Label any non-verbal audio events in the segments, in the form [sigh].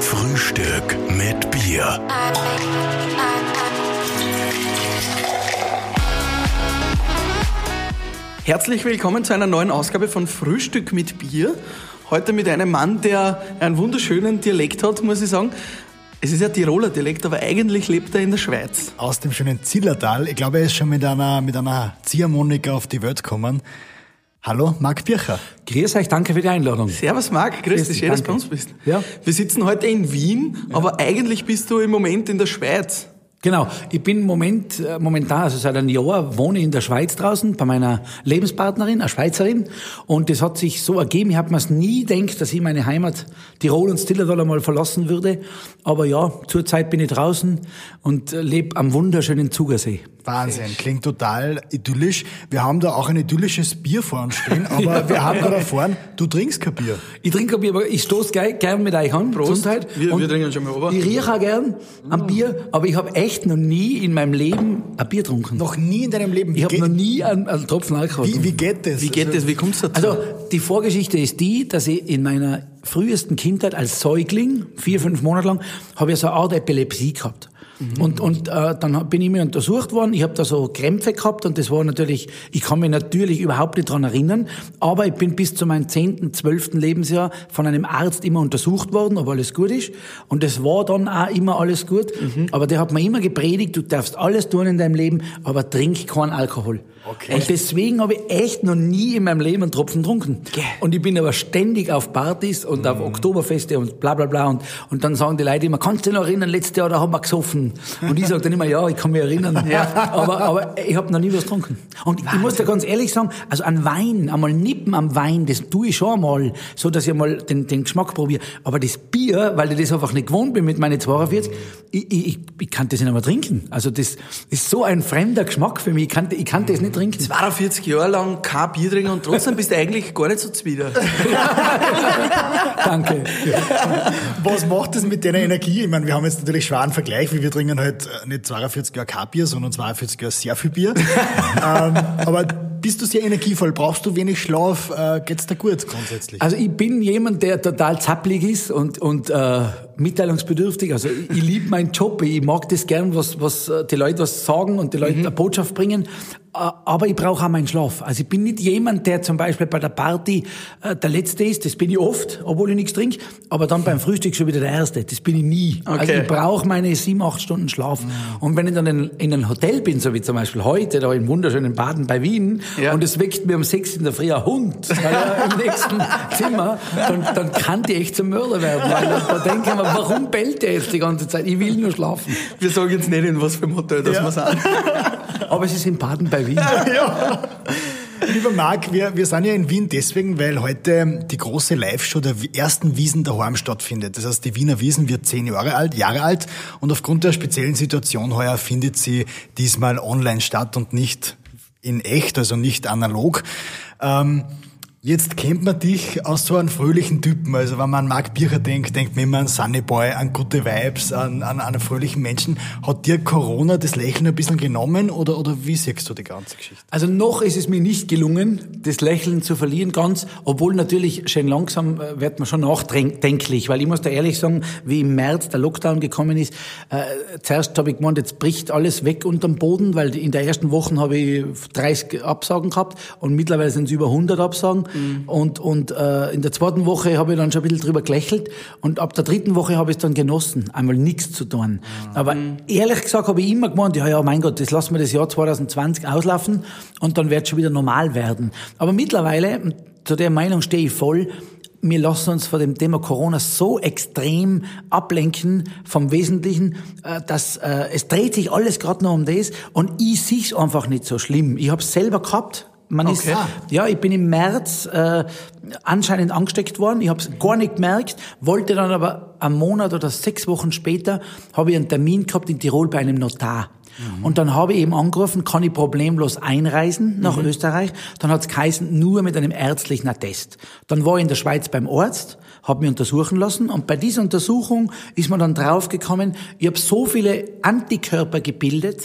Frühstück mit Bier. Herzlich willkommen zu einer neuen Ausgabe von Frühstück mit Bier. Heute mit einem Mann, der einen wunderschönen Dialekt hat, muss ich sagen. Es ist ja Tiroler Dialekt, aber eigentlich lebt er in der Schweiz. Aus dem schönen Zillertal. Ich glaube, er ist schon mit einer, mit einer Ziehharmonika auf die Welt gekommen. Hallo, Marc Bircher. Grüß euch, danke für die Einladung. Servus Marc, grüß Grüß dich, schön, dass du bei uns bist. Ja. Wir sitzen heute in Wien, aber eigentlich bist du im Moment in der Schweiz. Genau, ich bin Moment, äh, momentan, also seit einem Jahr, wohne ich in der Schweiz draußen bei meiner Lebenspartnerin, einer Schweizerin. Und das hat sich so ergeben, ich habe mir nie gedacht, dass ich meine Heimat Tirol und Stillertal einmal verlassen würde. Aber ja, zurzeit bin ich draußen und äh, lebe am wunderschönen Zugersee. Wahnsinn, klingt total idyllisch. Wir haben da auch ein idyllisches Bier vor uns stehen, [laughs] aber wir haben gerade erfahren, du trinkst kein Bier. Ich trinke ein Bier, aber ich stoße gern, mit euch an. Prost. Gesundheit. Wir- Und wir trinken schon mal runter. Ich rieche auch gern am Bier, aber ich habe echt noch nie in meinem Leben ein Bier getrunken. Noch nie in deinem Leben. Wie, Ich habe noch nie einen, einen Tropfen Alkohol wie, getrunken. wie geht das? Wie geht das? Wie kommst du dazu? Also die Vorgeschichte ist die, dass ich in meiner frühesten Kindheit als Säugling, vier, fünf Monate lang, habe ich so eine Art Epilepsie gehabt. Und, und äh, dann bin ich mir untersucht worden, ich habe da so Krämpfe gehabt und das war natürlich, ich kann mich natürlich überhaupt nicht dran erinnern, aber ich bin bis zu meinem zehnten, zwölften Lebensjahr von einem Arzt immer untersucht worden, ob alles gut ist. Und das war dann auch immer alles gut. Aber der hat mir immer gepredigt, du darfst alles tun in deinem Leben, aber trink keinen Alkohol. Okay. Und deswegen habe ich echt noch nie in meinem Leben einen Tropfen getrunken. Und ich bin aber ständig auf Partys und auf Oktoberfeste und bla bla bla. Und, und dann sagen die Leute immer, kannst du dich noch erinnern, letztes Jahr, da haben wir gesoffen. Und ich sage dann immer, ja, ich kann mich erinnern. aber, aber ich habe noch nie was getrunken. Und ich muss dir ganz ehrlich sagen, also an Wein, einmal nippen am Wein, das tue ich schon einmal, so dass ich mal den, den Geschmack probiere. Aber das Bier, weil ich das einfach nicht gewohnt bin mit meinen 42, ich, ich, ich, ich kann das nicht einmal trinken. Also das ist so ein fremder Geschmack für mich. Ich kann, ich kann das nicht trinken. 42 Jahre lang kein Bier trinken und trotzdem bist du eigentlich gar nicht so zwider. [laughs] Danke. Was macht das mit deiner Energie? Ich meine, wir haben jetzt natürlich schweren Vergleich, wie wir trinken halt äh, nicht 42 Jahre kein Bier, sondern 42 Jahre sehr viel Bier. [laughs] ähm, aber bist du sehr energievoll? Brauchst du wenig Schlaf? Äh, geht's dir gut grundsätzlich? Also ich bin jemand, der total zappelig ist und, und äh, mitteilungsbedürftig. Also ich, ich liebe meinen Job, ich mag das gern, was, was äh, die Leute was sagen und die Leute eine Botschaft bringen. Aber ich brauche auch meinen Schlaf. Also ich bin nicht jemand, der zum Beispiel bei der Party äh, der Letzte ist. Das bin ich oft, obwohl ich nichts trinke. Aber dann beim Frühstück schon wieder der Erste. Das bin ich nie. Also Okay. ich brauche meine sieben, acht Stunden Schlaf. Und wenn ich dann in, in einem Hotel bin, so wie zum Beispiel heute, da im wunderschönen Baden bei Wien, Ja. und es weckt mir um sechs in der Früh ein Hund weil er im nächsten [laughs] Zimmer, dann, dann kann die echt zum Mörder werden. Weil da denke ich mir, warum bellt der jetzt die ganze Zeit? Ich will nur schlafen. Wir sagen jetzt nicht, in was für einem Hotel das wir sind. Aber es ist in Baden bei Wien. [laughs] Lieber Marc, wir, wir sind ja in Wien deswegen, weil heute die große Live-Show der ersten Wiesen daheim stattfindet. Das heißt, die Wiener Wiesen wird zehn Jahre alt, Jahre alt und aufgrund der speziellen Situation heuer findet sie diesmal online statt und nicht in echt, also nicht analog. Ähm, Jetzt kennt man dich aus so einem fröhlichen Typen. Also wenn man an Marc Bircher denkt, denkt man immer an Sunny Boy, an gute Vibes, an, an, an einen fröhlichen Menschen. Hat dir Corona das Lächeln ein bisschen genommen oder, oder wie siehst du die ganze Geschichte? Also noch ist es mir nicht gelungen, das Lächeln zu verlieren ganz, obwohl natürlich schön langsam äh, wird man schon nachdenklich, weil ich muss da ehrlich sagen, wie im März der Lockdown gekommen ist, äh, zuerst habe ich gemeint, jetzt bricht alles weg unterm Boden, weil in der ersten Woche habe ich 30 Absagen gehabt und mittlerweile sind es über 100 Absagen und, und äh, in der zweiten Woche habe ich dann schon ein bisschen drüber gelächelt und ab der dritten Woche habe ich es dann genossen, einmal nichts zu tun. Aber ehrlich gesagt habe ich immer gemeint, ja, ja, mein Gott, das lassen wir das Jahr 2020 auslaufen und dann wird es schon wieder normal werden. Aber mittlerweile, zu der Meinung stehe ich voll, wir lassen uns von dem Thema Corona so extrem ablenken vom Wesentlichen, äh, dass äh, es dreht sich alles gerade noch um das und ich sehe es einfach nicht so schlimm. Ich habe es selber gehabt. Man Okay. ist, ja, ich bin im März äh, anscheinend angesteckt worden. Ich habe es gar nicht gemerkt, wollte dann aber einen Monat oder sechs Wochen später habe ich einen Termin gehabt in Tirol bei einem Notar. Und dann habe ich eben angerufen, kann ich problemlos einreisen nach Österreich. Dann hat es geheißen, nur mit einem ärztlichen Attest. Dann war ich in der Schweiz beim Arzt, habe mich untersuchen lassen und bei dieser Untersuchung ist man dann draufgekommen, ich habe so viele Antikörper gebildet,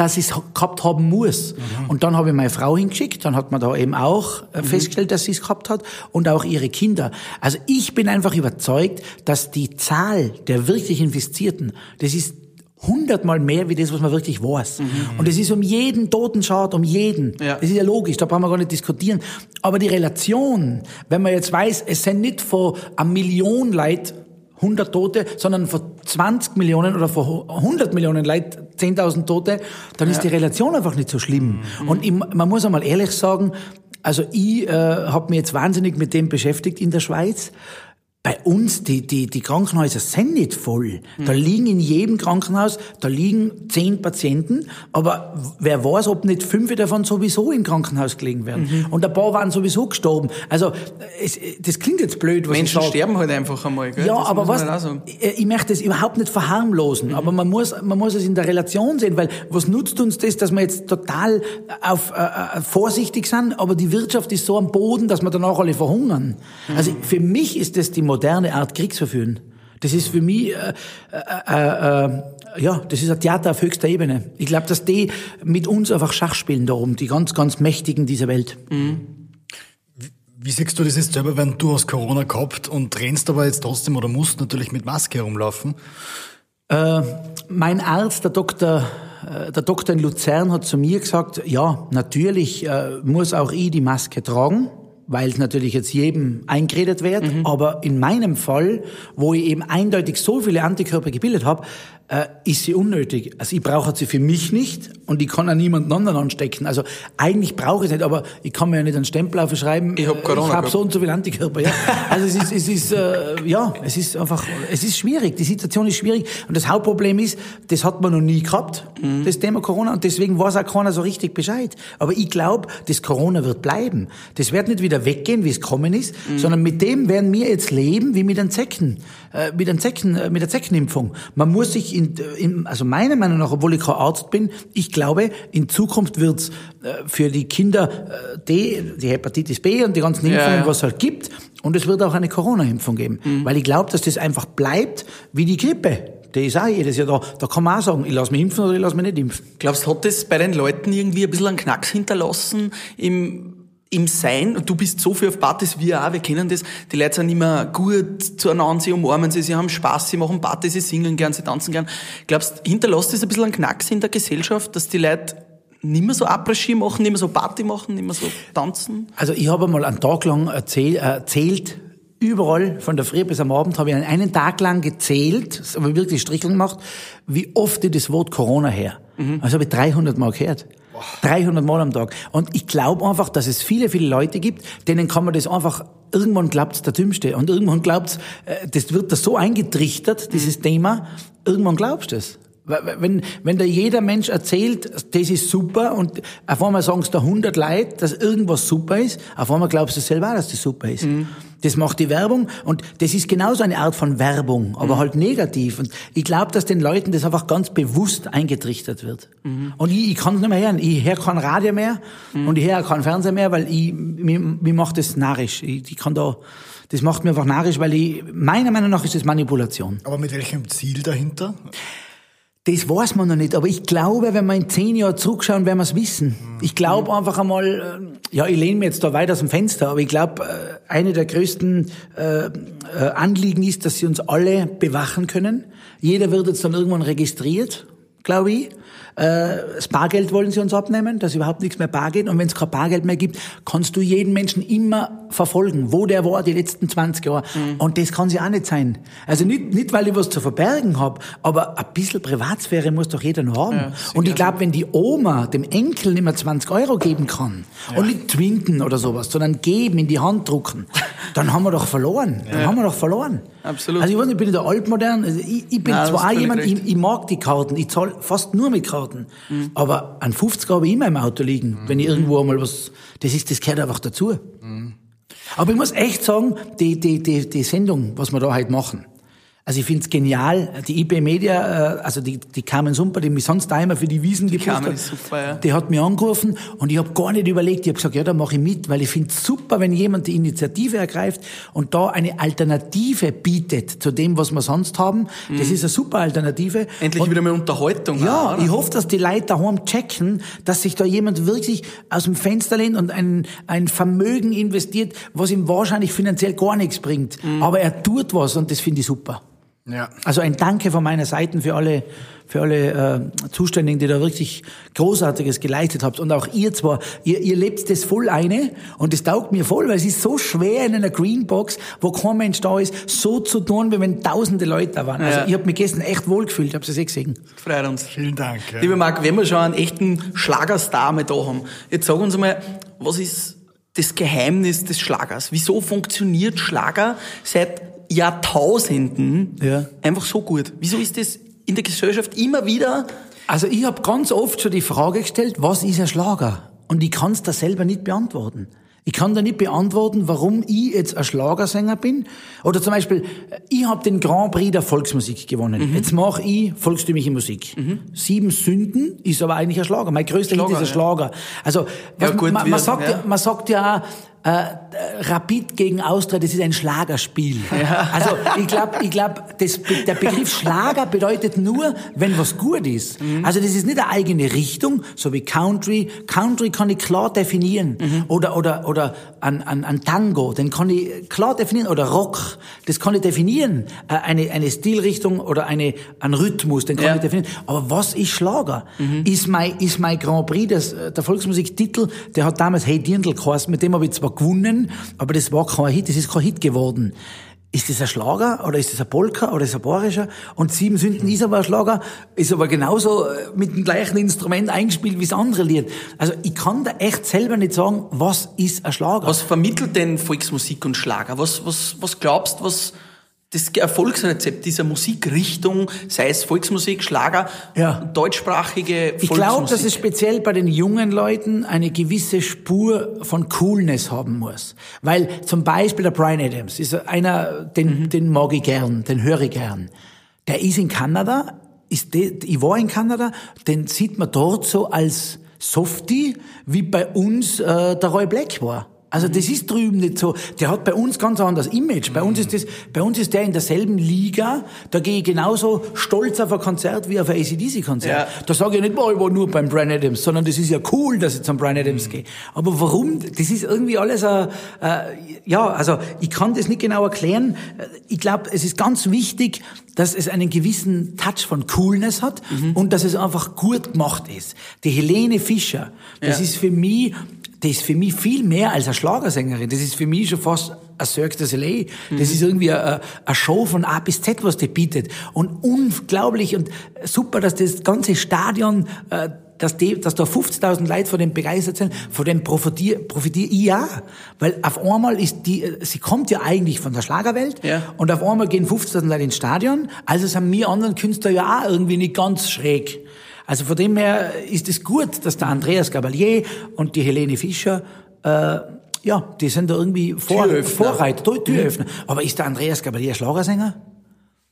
dass ich es gehabt haben muss. Mhm. Und dann habe ich meine Frau hingeschickt, dann hat man da eben auch äh, mhm. festgestellt, dass sie es gehabt hat und auch ihre Kinder. Also ich bin einfach überzeugt, dass die Zahl der wirklich Infizierten, das ist hundertmal mehr wie das, was man wirklich weiß. Mhm. Und es ist um jeden Toten schaut, um jeden. Ja. Das ist ja logisch, da brauchen wir gar nicht diskutieren. Aber die Relation, wenn man jetzt weiß, es sind nicht von einer Million Leid 100 Tote, sondern von 20 Millionen oder von 100 Millionen Leid 10.000 Tote, dann ja. ist die Relation einfach nicht so schlimm. Mhm. Und ich, man muss einmal ehrlich sagen, also ich äh, habe mich jetzt wahnsinnig mit dem beschäftigt in der Schweiz bei uns, die, die, die Krankenhäuser sind nicht voll. Da liegen in jedem Krankenhaus, da liegen zehn Patienten, aber wer weiß, ob nicht fünf davon sowieso im Krankenhaus gelegen werden. Mhm. Und ein paar waren sowieso gestorben. Also, es, das klingt jetzt blöd, was Menschen ich sage. sterben halt einfach einmal, gell? Ja, das aber was, ich, ich möchte das überhaupt nicht verharmlosen, mhm. aber man muss, man muss es in der Relation sehen, weil was nutzt uns das, dass wir jetzt total auf, äh, äh vorsichtig sind, aber die Wirtschaft ist so am Boden, dass wir danach alle verhungern. Mhm. Also, für mich ist das die moderne Art Kriegsverführen. Das ist für mich, äh, äh, äh, ja, das ist ein Theater auf höchster Ebene. Ich glaube, dass die mit uns einfach Schach spielen darum, die ganz, ganz Mächtigen dieser Welt. Mhm. Wie, wie siehst du das jetzt selber, wenn du hast Corona gehabt und rennst aber jetzt trotzdem oder musst natürlich mit Maske herumlaufen? Äh, mein Arzt, der Doktor, äh, der Doktor in Luzern hat zu mir gesagt, ja, natürlich äh, muss auch ich die Maske tragen weil es natürlich jetzt jedem eingeredet wird. Mhm. Aber in meinem Fall, wo ich eben eindeutig so viele Antikörper gebildet habe, äh, ist sie unnötig. Also ich brauche sie für mich nicht und ich kann auch niemanden anderen anstecken. Also eigentlich brauche ich es nicht, aber ich kann mir ja nicht einen Stempel aufschreiben. Ich habe Corona. Ich habe so und so viele Antikörper. Ja. Also es ist, es ist äh, ja, es ist einfach, es ist schwierig. Die Situation ist schwierig und das Hauptproblem ist, das hat man noch nie gehabt, mhm. das Thema Corona und deswegen weiß auch keiner so richtig Bescheid. Aber ich glaube, das Corona wird bleiben. Das wird nicht wieder weggehen, wie es kommen ist, mhm. sondern mit dem werden wir jetzt leben wie mit den Zecken, äh, mit den Zecken, äh, mit der Zeckenimpfung. Man muss sich in, in, also meiner Meinung nach, obwohl ich kein Arzt bin, ich glaube, in Zukunft wird's äh, für die Kinder äh, die, die Hepatitis B und die ganzen Impfungen, ja, ja. was es halt gibt, und es wird auch eine Corona-Impfung geben. Mhm. Weil ich glaube, dass das einfach bleibt wie die Grippe. Die ist auch jedes Jahr da. Da kann man auch sagen, ich lasse mich impfen oder ich lasse mich nicht impfen. Glaubst du, hat das bei den Leuten irgendwie ein bisschen einen Knacks hinterlassen im im Sein, und du bist so viel auf Partys, wir auch, wir kennen das, die Leute sind immer gut zueinander, sie umarmen sie, sie haben Spaß, sie machen Partys, sie singen gern, sie tanzen gern. Glaubst hinterlässt das ein bisschen einen Knacks in der Gesellschaft, dass die Leute nicht mehr so Après-Ski machen, nicht mehr so Party machen, nicht mehr so tanzen? Also ich habe mal einen Tag lang erzähl, erzählt, überall, von der Früh bis am Abend, habe ich einen Tag lang gezählt, ich wirklich Stricheln gemacht, wie oft ich das Wort Corona her. Mhm. Also habe ich 300 Mal gehört. 300 Mal am Tag. Und ich glaube einfach, dass es viele, viele Leute gibt, denen kann man das einfach, irgendwann glaubt's der Dümmste. Und irgendwann glaubt's, äh, das wird da so eingetrichtert, dieses mhm. Thema, irgendwann glaubst du es. Wenn, wenn da jeder Mensch erzählt, das ist super und auf einmal sagen es da 100 Leute, dass irgendwas super ist, auf einmal glaubst du selber, dass das super ist. Mhm. Das macht die Werbung und das ist genauso eine Art von Werbung, aber mhm. halt negativ. Und ich glaube, dass den Leuten das einfach ganz bewusst eingetrichtert wird. Mhm. Und ich, ich kann es nicht mehr hören. Ich höre kein Radio mehr mhm. und ich höre kein Fernseher mehr, weil ich, mir, mir macht das narrisch. Ich, ich kann da, das macht mir einfach narrisch, weil ich, meiner Meinung nach ist das Manipulation. Aber mit welchem Ziel dahinter? Das weiß man noch nicht, aber ich glaube, wenn wir in zehn Jahren zurückschauen, werden wir es wissen. Ich glaube einfach einmal, äh, ja, ich lehne mir jetzt da weit aus dem Fenster, aber ich glaube, äh, eine der größten äh, Anliegen ist, dass sie uns alle bewachen können. Jeder wird jetzt dann irgendwann registriert, glaube ich. Das Bargeld wollen sie uns abnehmen, dass überhaupt nichts mehr Bargeld. Und wenn es kein Bargeld mehr gibt, kannst du jeden Menschen immer verfolgen, wo der war die letzten 20 Jahre. Mhm. Und das kann sie auch nicht sein. Also nicht, nicht weil ich was zu verbergen habe, aber ein bisschen Privatsphäre muss doch jeder noch haben. Ja, und ich glaube, wenn die Oma dem Enkel nicht mehr 20 Euro geben kann ja. und nicht twinken oder sowas, sondern geben, in die Hand drucken, dann haben wir doch verloren. Dann ja. haben wir doch verloren. Absolut. Also ich weiß nicht, ich bin in der altmodern, also ich, ich bin Nein, zwar auch jemand, ich, ich, mag die Karten, ich zahle fast nur mit Karten, mhm. aber ein 50 habe ich immer im Auto liegen, mhm. wenn ich irgendwo einmal was, das ist, das gehört einfach dazu. Mhm. Aber ich muss echt sagen, die, die, die, die Sendung, was wir da heute machen, Also ich find's genial. Die IB Media, äh, also die, die Carmen Sumper, die mich sonst da immer für die Wiesen gebucht Carmen hat, super, ja. die hat mich angerufen und ich habe gar nicht überlegt. Ich habe gesagt, ja, da mache ich mit, weil ich find's super, wenn jemand die Initiative ergreift und da eine Alternative bietet zu dem, was wir sonst haben. Das ist eine super Alternative. Endlich und wieder mal Unterhaltung. ja, auch, ich hoffe, dass die Leute daheim checken, dass sich da jemand wirklich aus dem Fenster lehnt und ein, ein Vermögen investiert, was ihm wahrscheinlich finanziell gar nichts bringt. Mhm. Aber er tut was und das finde ich super. Ja. Also ein Danke von meiner Seite für alle, für alle äh, Zuständigen, die da wirklich Großartiges geleistet habt. Und auch ihr zwar, ihr, ihr lebt das voll eine und das taugt mir voll, weil es ist so schwer in einer Greenbox, wo kein Mensch da ist, so zu tun, wie wenn tausende Leute da waren. Also Ja. ich habe mich gestern echt wohlgefühlt, ich habe es eh gesehen. Freut uns. Vielen Dank. Ja. Lieber Marc, wenn wir schon einen echten Schlagerstar mal da haben, jetzt sag uns mal, was ist das Geheimnis des Schlagers? Wieso funktioniert Schlager seit Jahrtausenden Ja. einfach so gut? Wieso ist das in der Gesellschaft immer wieder Also ich habe ganz oft schon die Frage gestellt, was ist ein Schlager? Und ich kann es da selber nicht beantworten. Ich kann da nicht beantworten, warum ich jetzt ein Schlagersänger bin. Oder zum Beispiel, ich habe den Grand Prix der Volksmusik gewonnen. Jetzt mache ich volkstümliche Musik. Sieben Sünden ist aber eigentlich ein Schlager. Mein größter Hit Schlager, ist ein Schlager. Also was, Ja, gut, man, man, sagt ja. ja. man sagt ja auch, äh, Rapid gegen Austria, das ist ein Schlagerspiel. Also ich glaube, ich glaub, das, der Begriff Schlager bedeutet nur, wenn was gut ist. Mhm. Also das ist nicht eine eigene Richtung, so wie Country. Country kann ich klar definieren. Mhm. Oder, oder, oder an, an, an Tango, den kann ich klar definieren. Oder Rock, das kann ich definieren. Äh, Eine, eine Stilrichtung oder eine, ein Rhythmus, den kann Ja. Mhm. ich definieren. Aber was ist Schlager? Ist mein, ist mein Grand Prix, das, der Volksmusiktitel, der hat damals Hey Dirndl geheißen, mit dem habe ich zwar gewonnen, aber das war kein Hit, das ist kein Hit geworden. Ist das ein Schlager oder ist das ein Polka oder ist das ein Bayerischer? Und Sieben Sünden ist aber ein Schlager, ist aber genauso äh, mit dem gleichen Instrument eingespielt wie das andere Lied. Also ich kann da echt selber nicht sagen, was ist ein Schlager. Was vermittelt denn Volksmusik und Schlager? Was, was, was glaubst, was das Erfolgsrezept dieser Musikrichtung, sei es Volksmusik, Schlager, Ja. deutschsprachige Volksmusik? Ich glaube, dass es speziell bei den jungen Leuten eine gewisse Spur von Coolness haben muss. Weil zum Beispiel der Brian Adams ist einer, den, den mag ich gern, den höre ich gern. Der ist in Kanada, ist de, ich war in Kanada, den sieht man dort so als Softie, wie bei uns äh, der Roy Black war. Also das ist drüben nicht so. Der hat bei uns ganz anderes Image. Bei uns ist das, bei uns ist der in derselben Liga. Da gehe ich genauso stolz auf ein Konzert wie auf ein ACDC-Konzert. Ja. Da sage ich nicht, boah, ich war nur beim Brian Adams, sondern das ist ja cool, dass ich zum Brian Adams gehe. Aber warum? Das ist irgendwie alles ein, äh, ja, also ich kann das nicht genau erklären. Ich glaube, es ist ganz wichtig, dass es einen gewissen Touch von Coolness hat und dass es einfach gut gemacht ist. Die Helene Fischer, das Ja. ist für mich, das ist für mich viel mehr als eine Schlagersängerin. Das ist für mich schon fast ein Cirque du Soleil. Das ist irgendwie eine, eine Show von A bis Z, was die bietet. Und unglaublich und super, dass das ganze Stadion, äh, dass, die, dass da 50.000 Leute von dem begeistert sind, von dem profitiere profitier ich ja. Weil auf einmal ist die, sie kommt ja eigentlich von der Schlagerwelt Ja. und auf einmal gehen 50.000 Leute ins Stadion, also sind wir anderen Künstler ja auch irgendwie nicht ganz schräg. Also von dem her ist es gut, dass der Andreas Gabalier und die Helene Fischer, äh, ja, die sind da irgendwie Vor. Vorreiter, Tür- Türöffner. Aber ist der Andreas Gabalier ein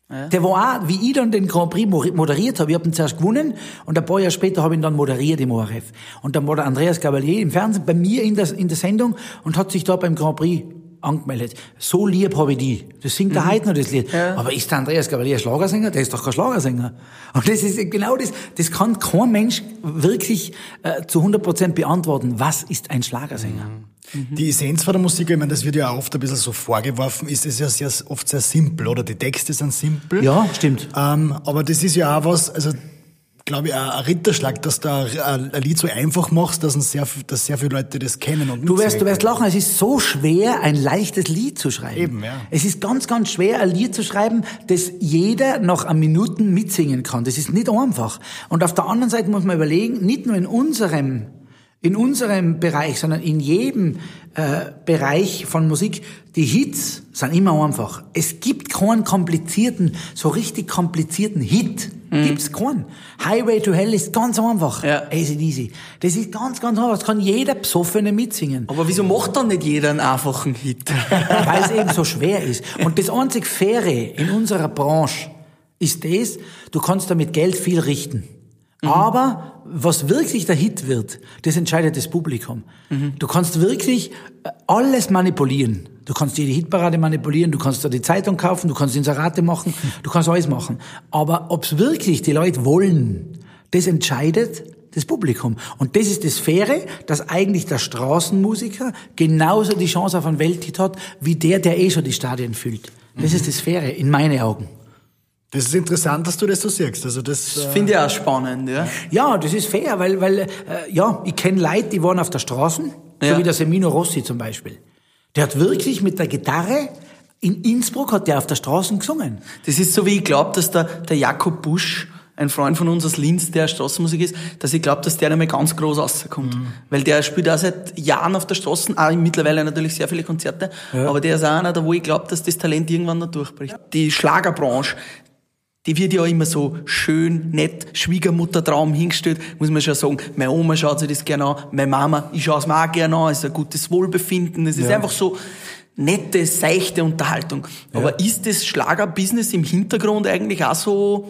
Schlagersänger? Der war auch, wie ich dann den Grand Prix mo- moderiert habe, ich habe ihn zuerst gewonnen und ein paar Jahre später habe ich ihn dann moderiert im ORF. Und dann war der Andreas Gabalier im Fernsehen bei mir in der, in der Sendung und hat sich da beim Grand Prix angemeldet. So lieb habe ich die. Das singt er heute noch, das Lied. Aber ist der Andreas Gabalier ein Schlagersänger? Der ist doch kein Schlagersänger. Und das ist genau das, das kann kein Mensch wirklich äh, zu 100 Prozent beantworten. Was ist ein Schlagersänger? Die Essenz von der Musik, ich meine, das wird ja oft ein bisschen so vorgeworfen, ist es ja sehr, oft sehr simpel, oder? Die Texte sind simpel. Ja, stimmt. Ähm, aber das ist ja auch was, also, glaube ich, ein Ritterschlag, dass du ein Lied so einfach machst, dass, ein sehr, dass sehr viele Leute das kennen und Du wirst, du wirst lachen, es ist so schwer, ein leichtes Lied zu schreiben. Eben, ja. Es ist ganz, ganz schwer, ein Lied zu schreiben, das jeder nach einem Minuten mitsingen kann. Das ist nicht einfach. Und auf der anderen Seite muss man überlegen, nicht nur in unserem, in unserem Bereich, sondern in jedem äh, Bereich von Musik, die Hits sind immer einfach. Es gibt keinen komplizierten, so richtig komplizierten Hit. Gibt's keinen. Highway to Hell ist ganz einfach. Ja. ACDC. Das ist ganz, ganz einfach. Das kann jeder Psoffene mitsingen. Aber wieso macht dann nicht jeder einen einfachen Hit? [laughs] weil es eben so schwer ist. Und das einzig Faire in unserer Branche ist das, du kannst damit Geld viel richten. Aber was wirklich der Hit wird, das entscheidet das Publikum. Du kannst wirklich äh, alles manipulieren. Du kannst jede Hitparade manipulieren, du kannst da die Zeitung kaufen, du kannst Inserate machen, [laughs] du kannst alles machen. Aber ob's wirklich die Leute wollen, das entscheidet das Publikum. Und das ist das Faire, dass eigentlich der Straßenmusiker genauso die Chance auf einen Welthit hat, wie der, der eh schon die Stadien füllt. Das ist das Faire, in meinen Augen. Das ist interessant, dass du das so siehst. Also das, Das finde ich auch spannend, ja. Ja, das ist fair, weil, weil äh, ja, ich kenne Leute, die waren auf der Straße, Ja. so wie der Semino Rossi zum Beispiel. Der hat wirklich mit der Gitarre, in Innsbruck hat der auf der Straße gesungen. Das ist so, wie ich glaube, dass der, der Jakob Busch, ein Freund von uns aus Linz, der Straßenmusik ist, dass ich glaube, dass der einmal ganz groß rauskommt. Mhm. Weil der spielt auch seit Jahren auf der Straße, auch mittlerweile natürlich sehr viele Konzerte, aber der ist auch einer, da wo ich glaube, dass das Talent irgendwann noch durchbricht. Die Schlagerbranche, die wird ja immer so schön, nett, Schwiegermuttertraum hingestellt, muss man schon sagen. Meine Oma schaut sich das gerne an, meine Mama, ich schaue es mir auch gerne an, es ist ein gutes Wohlbefinden, es ist einfach so nette, seichte Unterhaltung. Aber ist das Schlagerbusiness im Hintergrund eigentlich auch so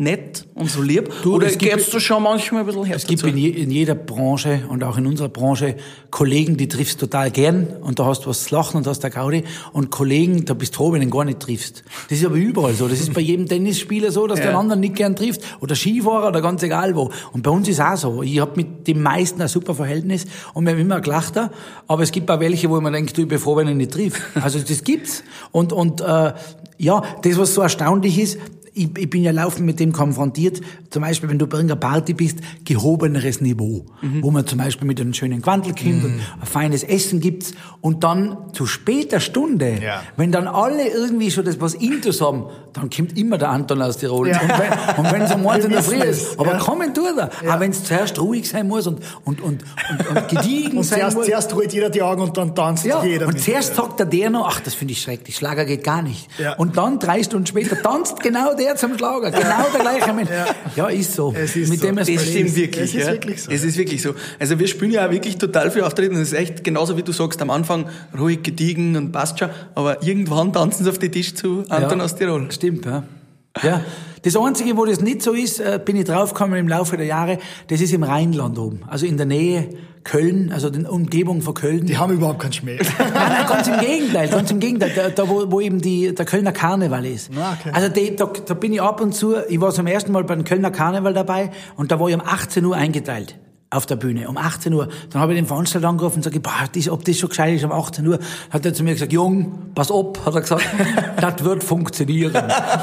nett und so lieb? Du, Oder gibst du schon manchmal ein bisschen Herz Es gibt in, je, in jeder Branche und auch in unserer Branche Kollegen, die triffst total gern und da hast du was zu lachen und hast der Gaudi und Kollegen, da bist du froh, wenn du ihn gar nicht triffst. Das ist aber überall so. Das ist bei jedem Tennisspieler so, dass der Ja. den anderen nicht gern trifft oder Skifahrer oder ganz egal wo. Und bei uns ist auch so. Ich habe mit den meisten ein super Verhältnis und wir haben immer gelacht, aber es gibt auch welche, wo man denkt, du, ich bin froh, wenn ich ihn nicht triff. Also das gibt's. Und, und äh, ja, das, was so erstaunlich ist, ich, ich bin ja laufend mit dem konfrontiert, zum Beispiel, wenn du bei irgendeiner Party bist, gehobeneres Niveau, wo man zum Beispiel mit einem schönen Quandel kommt und ein feines Essen gibt's und dann zu später Stunde, Ja. wenn dann alle irgendwie schon das was Intus haben, dann kommt immer der Anton aus Tirol. Ja. Und wenn, es [laughs] am Morgen in Wir der Früh ist, aber ja. kommen tut er. Auch wenn es zuerst ruhig sein muss und, und, und, und, und gediegen und sein zuerst, muss. zuerst holt jeder die Augen und dann tanzt Ja, jeder und mit. zuerst sagt der der noch, ach, das finde ich schrecklich, Schlager geht gar nicht. Ja. Und dann drei Stunden später tanzt genau der zum Schlager, genau der gleiche Mensch. Ja, ist so. Es ist Mit so. dem es Das stimmt wirklich. Es ist ja. wirklich so. Es ist wirklich so. Also wir spielen ja auch wirklich total viel Auftreten. Das ist echt genauso wie du sagst, am Anfang ruhig gediegen und passt schon. Aber irgendwann tanzen sie auf den Tisch zu Anton Ja, aus Tirol. Stimmt, ja. Ja. Das Einzige, wo das nicht so ist, äh, bin ich draufgekommen im Laufe der Jahre, das ist im Rheinland oben. Also in der Nähe Köln, also in der Umgebung von Köln. Die haben überhaupt keinen Schmäh. [laughs] Nein, nein, ganz im Gegenteil, ganz im Gegenteil. Da, da wo, wo eben die, der Kölner Karneval ist. Ah, okay. Also die, da, da bin ich ab und zu, ich war zum ersten Mal beim Kölner Karneval dabei und da war ich um 18 Uhr eingeteilt auf der Bühne, um 18 Uhr. Dann habe ich den Veranstalter angerufen und sage, boah, das, ob das schon gescheit ist um 18 Uhr, hat er zu mir gesagt, Jung, pass auf, hat er gesagt, [laughs] das wird funktionieren.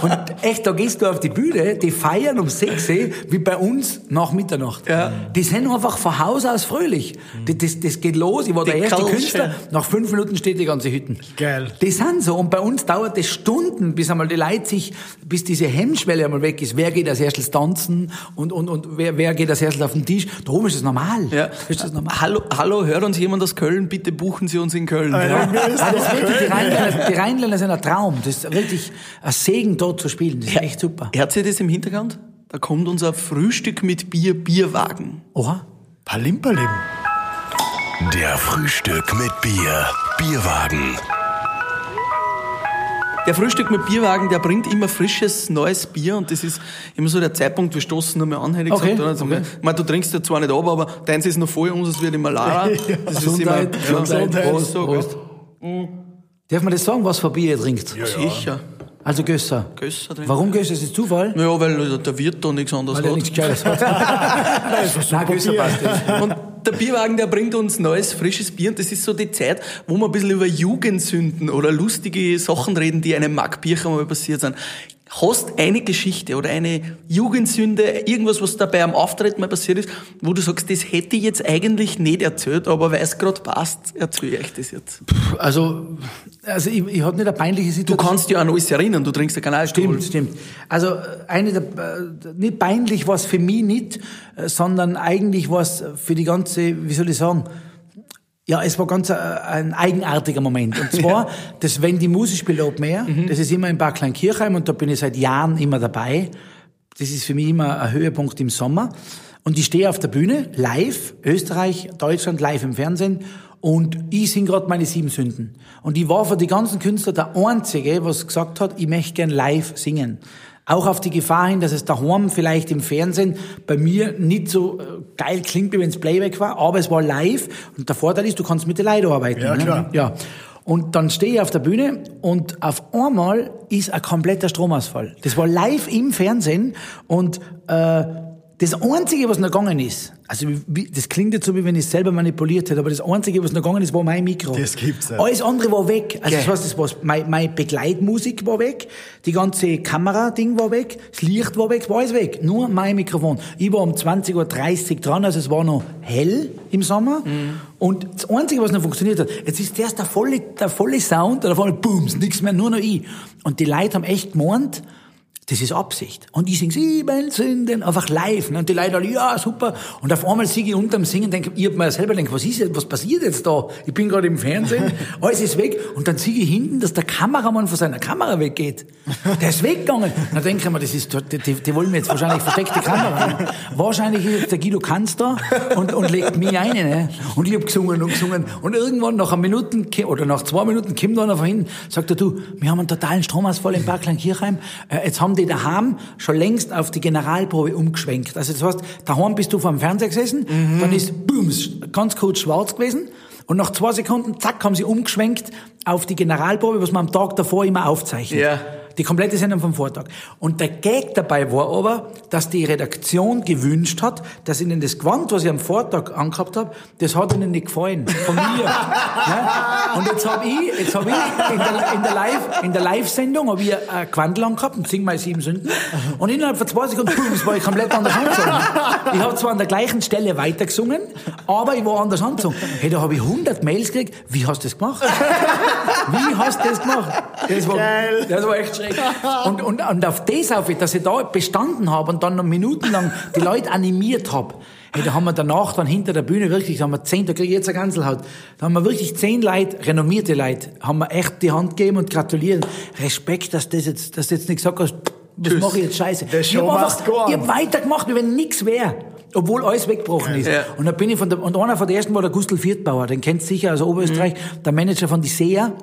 Und echt, da gehst du auf die Bühne, die feiern um 6 Uhr, wie bei uns nach Mitternacht. Ja. Die sind einfach von Haus aus fröhlich. Das, das, das geht los, ich war der Die erste Culture. Künstler, nach fünf Minuten steht die ganze Hütten. Geil. Die sind so. Und bei uns dauert es Stunden, bis einmal die Leute sich, bis diese Hemmschwelle einmal weg ist. Wer geht als erstes tanzen und, und, und wer, wer geht als erstes auf den Tisch? Da oben ist das normal. Ja. Ist das normal? Hallo, hallo, hört uns jemand aus Köln? Bitte buchen Sie uns in Köln. Ja, das wirklich, die. Rheinländer, die Rheinländer sind ein Traum. Das ist wirklich ein Segen, dort zu spielen. Das ist echt super. Hört ihr das im Hintergrund? Da kommt unser Frühstück mit Bier, Bierwagen. Oha. Palimpalim. Der Frühstück mit Bier. Bierwagen. Der Frühstück mit Bierwagen, der bringt immer frisches, neues Bier und das ist immer so der Zeitpunkt, wir stoßen nochmal an, hätte ich Okay, gesagt. Also, okay. Ich meine, du trinkst ja zwar nicht ab, aber deins ist noch voll, unseres wird immer Lara. [laughs] Das ist immer, Gesundheit, ja, Gesundheit. Prost, so, Prost. Darf man das sagen, was für Bier ihr trinkt? Sicher. Also Gösser. Gösser drin. Warum Gösser? Ist das Zufall? Ja, weil der Wirt da nichts anderes Weil hat. nichts Gescheites [laughs] hat. Nein, [laughs] Gösser passt nicht. Und der Bierwagen, der bringt uns neues, frisches Bier und das ist so die Zeit, wo wir ein bisschen über Jugendsünden oder lustige Sachen reden, die einem Mark Bircher mal passiert sind. Hast eine Geschichte oder eine Jugendsünde, irgendwas, was da bei einem Auftritt mal passiert ist, wo du sagst, das hätte ich jetzt eigentlich nicht erzählt, aber weil es gerade passt, erzähle ich euch das jetzt. Also, also ich, ich habe nicht eine peinliche Du Situation. kannst dich an alles erinnern, du trinkst ja keinen Alkohol. Stimmt, stimmt. Also eine der, äh, nicht peinlich war es für mich nicht, äh, sondern eigentlich war es für die ganze, wie soll ich sagen, ja, es war ganz äh, ein eigenartiger Moment. Und [laughs] zwar, das Wenn die Musik spielt Open Air, das ist immer in Bad Kleinkirchheim und da bin ich seit Jahren immer dabei. das ist für mich immer ein Höhepunkt im Sommer. Und ich stehe auf der Bühne, live, Österreich, Deutschland, live im Fernsehen. Und ich sing gerade meine sieben Sünden. Und ich war für die ganzen Künstler der Einzige, was gesagt hat, ich möchte gern live singen. Auch auf die Gefahr hin, dass es daheim vielleicht im Fernsehen bei mir nicht so äh, geil klingt, wie wenn es Playback war, aber es war live. Und der Vorteil ist, du kannst mit den Leuten arbeiten. Ja, ne? klar. Ja. Und dann stehe ich auf der Bühne und auf einmal ist ein kompletter Stromausfall. Das war live im Fernsehen und äh, das Einzige, was noch gegangen ist, also wie, das klingt jetzt so, wie wenn ich es selber manipuliert hätte, aber das Einzige, was noch gegangen ist, war mein Mikro. Das gibt's nicht. Alles andere war weg. Also das heißt, das war, meine, meine Begleitmusik war weg, die ganze Kamerading war weg, das Licht war weg, war alles weg. Nur mein Mikrofon. Ich war um 20.30 Uhr dran, also es war noch hell im Sommer. Und das Einzige, was noch funktioniert hat, jetzt ist erst der volle, der volle Sound, und auf einmal booms, nichts mehr, nur noch ich. Und die Leute haben echt gemeint, das ist Absicht. Und ich sing sieben Sünden einfach live. ne? Und die Leute alle, ja, super. Und auf einmal singe ich unterm Singen, denke, ich hab mir selber gedacht, was ist jetzt, was passiert jetzt da? Ich bin gerade im Fernsehen, [laughs] alles ist weg. Und dann singe ich hinten, dass der Kameramann von seiner Kamera weggeht. Der ist weggegangen. Dann denke ich mir, das ist, die, die, die wollen mir jetzt wahrscheinlich versteckte Kamera. Ne? Wahrscheinlich ist der Guido Kanz da und, und legt mich ein. Ne? Und ich hab gesungen und gesungen. Und irgendwann nach einer Minute, oder nach zwei Minuten kommt einer von hinten, sagt er, du, wir haben einen totalen Stromausfall im Parkland Kirchheim. Äh, Jetzt haben die daheim schon längst auf die Generalprobe umgeschwenkt. Also das heißt, daheim bist du vor dem Fernseher gesessen, dann ist booms, ganz kurz schwarz gewesen. Und nach zwei Sekunden, zack, haben sie umgeschwenkt auf die Generalprobe, was man am Tag davor immer aufzeichnet. Ja. Die komplette Sendung vom Vortag. Und der Gag dabei war aber, dass die Redaktion gewünscht hat, dass ihnen das Gewand, was ich am Vortag angehabt habe, das hat ihnen nicht gefallen. Von mir. [laughs] ja? Und jetzt habe ich, jetzt hab ich in der, in der Live, in der Live-Sendung habe ich ein Gewand angehabt und sing mal sieben Sünden. Und innerhalb von zwei Sekunden, boom, das war ich komplett anders angezogen. Ich habe zwar an der gleichen Stelle weitergesungen, aber ich war anders angezogen. Hey, da habe ich 100 Mails gekriegt. Wie hast du das gemacht? Wie hast du das gemacht? Das war, Geil. das war echt schräg. [laughs] Und, und, und auf das auf, dass ich da bestanden habe und dann noch minutenlang die Leute animiert habe. Hey, da haben wir danach dann hinter der Bühne wirklich, da haben wir zehn, da kriege ich jetzt eine Ganzelhaut, da haben wir wirklich zehn Leute, renommierte Leute, haben wir echt die Hand gegeben und gratulieren. Respekt, dass das jetzt, dass du jetzt nicht gesagt hast, was Tschüss. mache ich jetzt scheiße. The Ich show hab ich weitergemacht, wie wenn nichts wäre. Obwohl alles weggebrochen ist. Ja. Und dann bin ich von der, und einer von der ersten war der Gustl Viertbauer, den kennt sicher aus Oberösterreich, Mhm. der Manager von die SEA.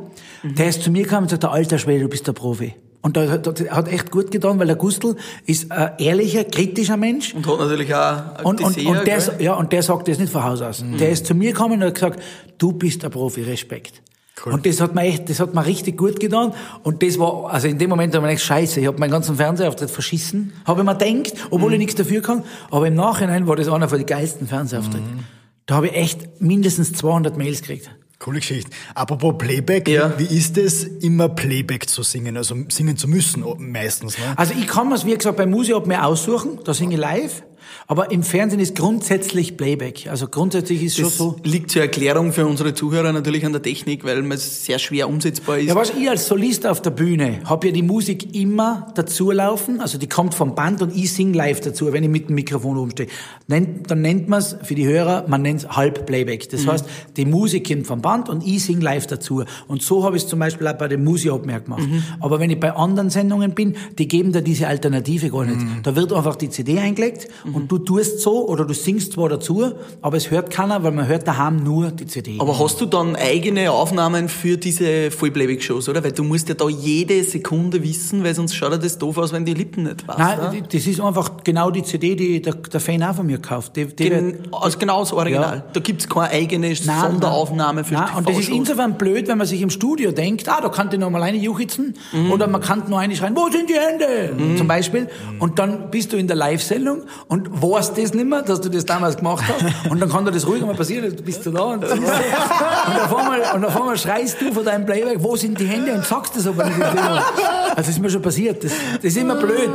Der ist zu mir gekommen und sagt, alter Schwede, du bist der Profi. Und da hat, echt gut getan, weil der Gustl ist ein ehrlicher, kritischer Mensch. Und hat natürlich auch Und, und, und, der, gell? ja, und der sagt das nicht von Haus aus. Der ist zu mir gekommen und hat gesagt, du bist der Profi, Respekt. Cool. Und das hat mir echt, das hat mir richtig gut getan. Und das war, also in dem Moment habe ich gedacht, scheiße, ich habe meinen ganzen Fernsehauftritt verschissen. Habe ich mir gedacht, obwohl ich nichts dafür kann. Aber im Nachhinein war das einer von den geilsten Fernsehauftritten. Da habe ich echt mindestens 200 Mails gekriegt. Coole Geschichte. Apropos Playback, Ja. wie ist es, immer Playback zu singen, also singen zu müssen meistens, ne? Also ich kann mir's, wie gesagt, bei Musik mir aussuchen, da singe ich live. Aber im Fernsehen ist grundsätzlich Playback. Also grundsätzlich ist schon Das so. liegt zur Erklärung für unsere Zuhörer natürlich an der Technik, weil es sehr schwer umsetzbar ist. Ja, was ich als Solist auf der Bühne habe ja die Musik immer dazu laufen, also die kommt vom Band und ich sing live dazu, wenn ich mit dem Mikrofon rumstehe. Nennt, dann nennt man es für die Hörer, man nennt es Halb-Playback. Das heißt, die Musik kommt vom Band und ich sing live dazu. Und so habe ich es zum Beispiel auch bei den Musi-Abmerk gemacht. Aber wenn ich bei anderen Sendungen bin, die geben da diese Alternative gar nicht. Da wird einfach die CD eingelegt und du tust so oder du singst zwar dazu, aber es hört keiner, weil man hört daheim nur die CD. Aber hast du dann eigene Aufnahmen für diese Vollplayback-Shows, oder? Weil du musst ja da jede Sekunde wissen, weil sonst schaut ja das doof aus, wenn die Lippen nicht passt. Nein, oder? die- das ist einfach genau die CD, die der, der Fan auch von mir kauft. Die, die Gen wird- also genau das Original. Ja. Da gibt's keine eigene Nein, Sonderaufnahme für nein, Und das ist insofern blöd, wenn man sich im Studio denkt, ah, da kann ich noch mal eine juchizen oder man kann nur eine schreien, wo sind die Hände? Zum Beispiel. Und dann bist du in der Live-Sendung und weißt das nicht mehr, dass du das damals gemacht hast. Und dann kann dir das ruhig mal passieren, du bist du da und, du. [laughs] und, auf einmal, und auf einmal schreist du von deinem Playback, wo sind die Hände? Und sagst das aber nicht. Also das ist mir schon passiert. Das, das ist immer blöd.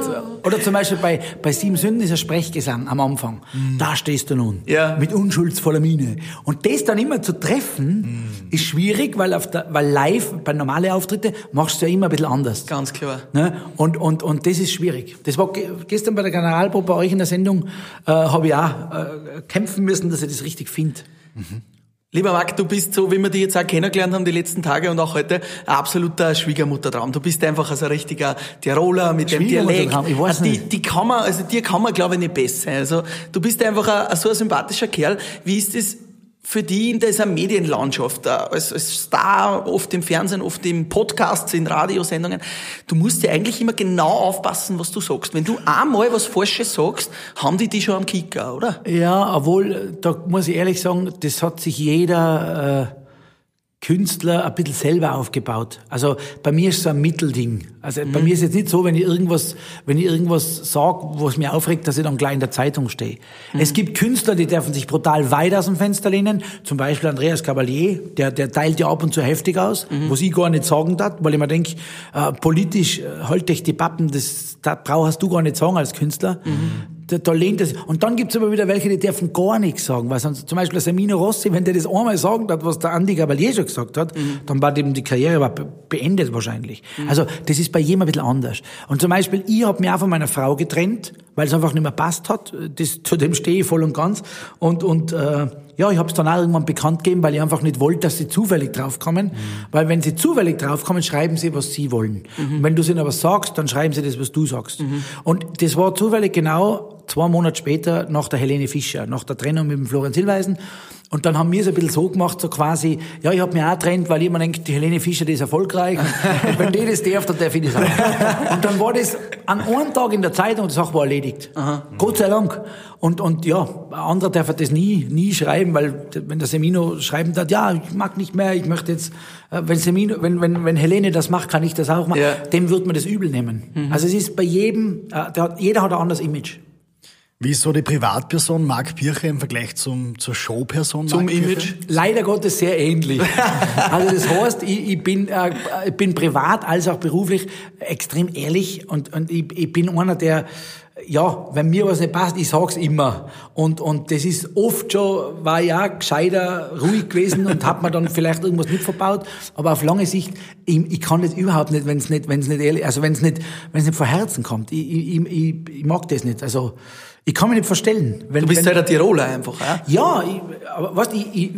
Oder zum Beispiel bei, bei Sieben Sünden ist ein Sprechgesang am Anfang. Da stehst du nun. Ja. Mit unschuldsvoller Miene. Und das dann immer zu treffen, ist schwierig, weil, auf der, weil live, bei normalen Auftritte, machst du ja immer ein bisschen anders. Ganz klar. Ne? Und, und, und das ist schwierig. Das war ge- gestern bei der Generalprobe bei euch in der Sendung, äh, habe ich auch äh, kämpfen müssen, dass ich das richtig finde. Lieber Marc, du bist so, wie wir dich jetzt auch kennengelernt haben die letzten Tage und auch heute, ein absoluter Schwiegermuttertraum. Du bist einfach so ein richtiger Tiroler mit dem Dialekt. Ich weiß Also die, nicht. die kann man, also dir kann man, glaube ich, nicht besser. Also du bist einfach ein, so ein sympathischer Kerl. Wie ist das für die in dieser Medienlandschaft, als, Star, oft im Fernsehen, oft im Podcasts, in Radiosendungen? Du musst ja eigentlich immer genau aufpassen, was du sagst. Wenn du einmal was Falsches sagst, haben die die schon am Kicker, oder? Ja, obwohl, da muss ich ehrlich sagen, das hat sich jeder äh, Künstler ein bisschen selber aufgebaut. Also bei mir ist es so ein Mittelding. Also bei mir ist es nicht so, wenn ich irgendwas, wenn ich irgendwas sage, was mir aufregt, dass ich dann gleich in der Zeitung stehe. Es gibt Künstler, die dürfen sich brutal weit aus dem Fenster lehnen. Zum Beispiel Andreas Cavalier, der, der teilt ja ab und zu heftig aus, was ich gar nicht sagen darf, weil ich mir denke, äh, politisch, äh, halt dich die Pappen, das, da brauchst du gar nicht sagen als Künstler. Da, da lehnt es. Und dann gibt's aber wieder welche, die dürfen gar nichts sagen. Weil sonst, zum Beispiel der Semino Rossi, wenn der das einmal sagen hat, was der Andi Cavalier schon gesagt hat, dann war dem die Karriere war be- beendet wahrscheinlich. Also das ist bei jedem ein bisschen anders. Und zum Beispiel, ich habe mich auch von meiner Frau getrennt, weil es einfach nicht mehr passt hat. Das, zu dem stehe ich voll und ganz. Und, und äh, ja, ich habe es dann auch irgendwann bekannt gegeben, weil ich einfach nicht wollte, dass sie zufällig draufkommen. Weil wenn sie zufällig draufkommen, schreiben sie, was sie wollen. Und wenn du ihnen aber sagst, dann schreiben sie das, was du sagst. Und das war zufällig genau zwei Monate später nach der Helene Fischer, nach der Trennung mit dem Florian Silbereisen. Und dann haben wir es ein bisschen so gemacht, so quasi, ja, ich habe mich auch getrennt, weil ich immer denke, die Helene Fischer, die ist erfolgreich. Und, [laughs] wenn die das darf, dann darf ich das auch. Und dann war das an einem Tag in der Zeitung und die Sache war erledigt. Gott sei Dank. Und, und ja, ein anderer darf das nie, nie schreiben, weil wenn der Semino schreiben darf, ja, ich mag nicht mehr, ich möchte jetzt, äh, wenn Semino, wenn, wenn, wenn Helene das macht, kann ich das auch machen, Ja. dem wird man das übel nehmen. Also es ist bei jedem, äh, der jeder hat ein anderes Image. Wie ist so die Privatperson Marc Pirche im Vergleich zum, zur Showperson Zum Pirche? Image. Leider Gottes sehr ähnlich. [laughs] Also das heißt, ich, ich, bin, äh, bin privat als auch beruflich extrem ehrlich und, und ich, ich bin einer, der, ja, wenn mir was nicht passt, ich sag's immer. Und, und das ist oft schon, war auch gescheiter, ruhig gewesen und hab mir dann vielleicht irgendwas nicht verbaut. Aber auf lange Sicht, ich, ich kann das überhaupt nicht, wenn es nicht, wenn es nicht ehrlich, also wenn es nicht, wenn es nicht von Herzen kommt. Ich, ich, ich, ich mag das nicht. Also ich kann mich nicht verstellen. Wenn, Du bist wenn, halt ein Tiroler einfach, ja? ja, ich, aber weißt, ich, ich,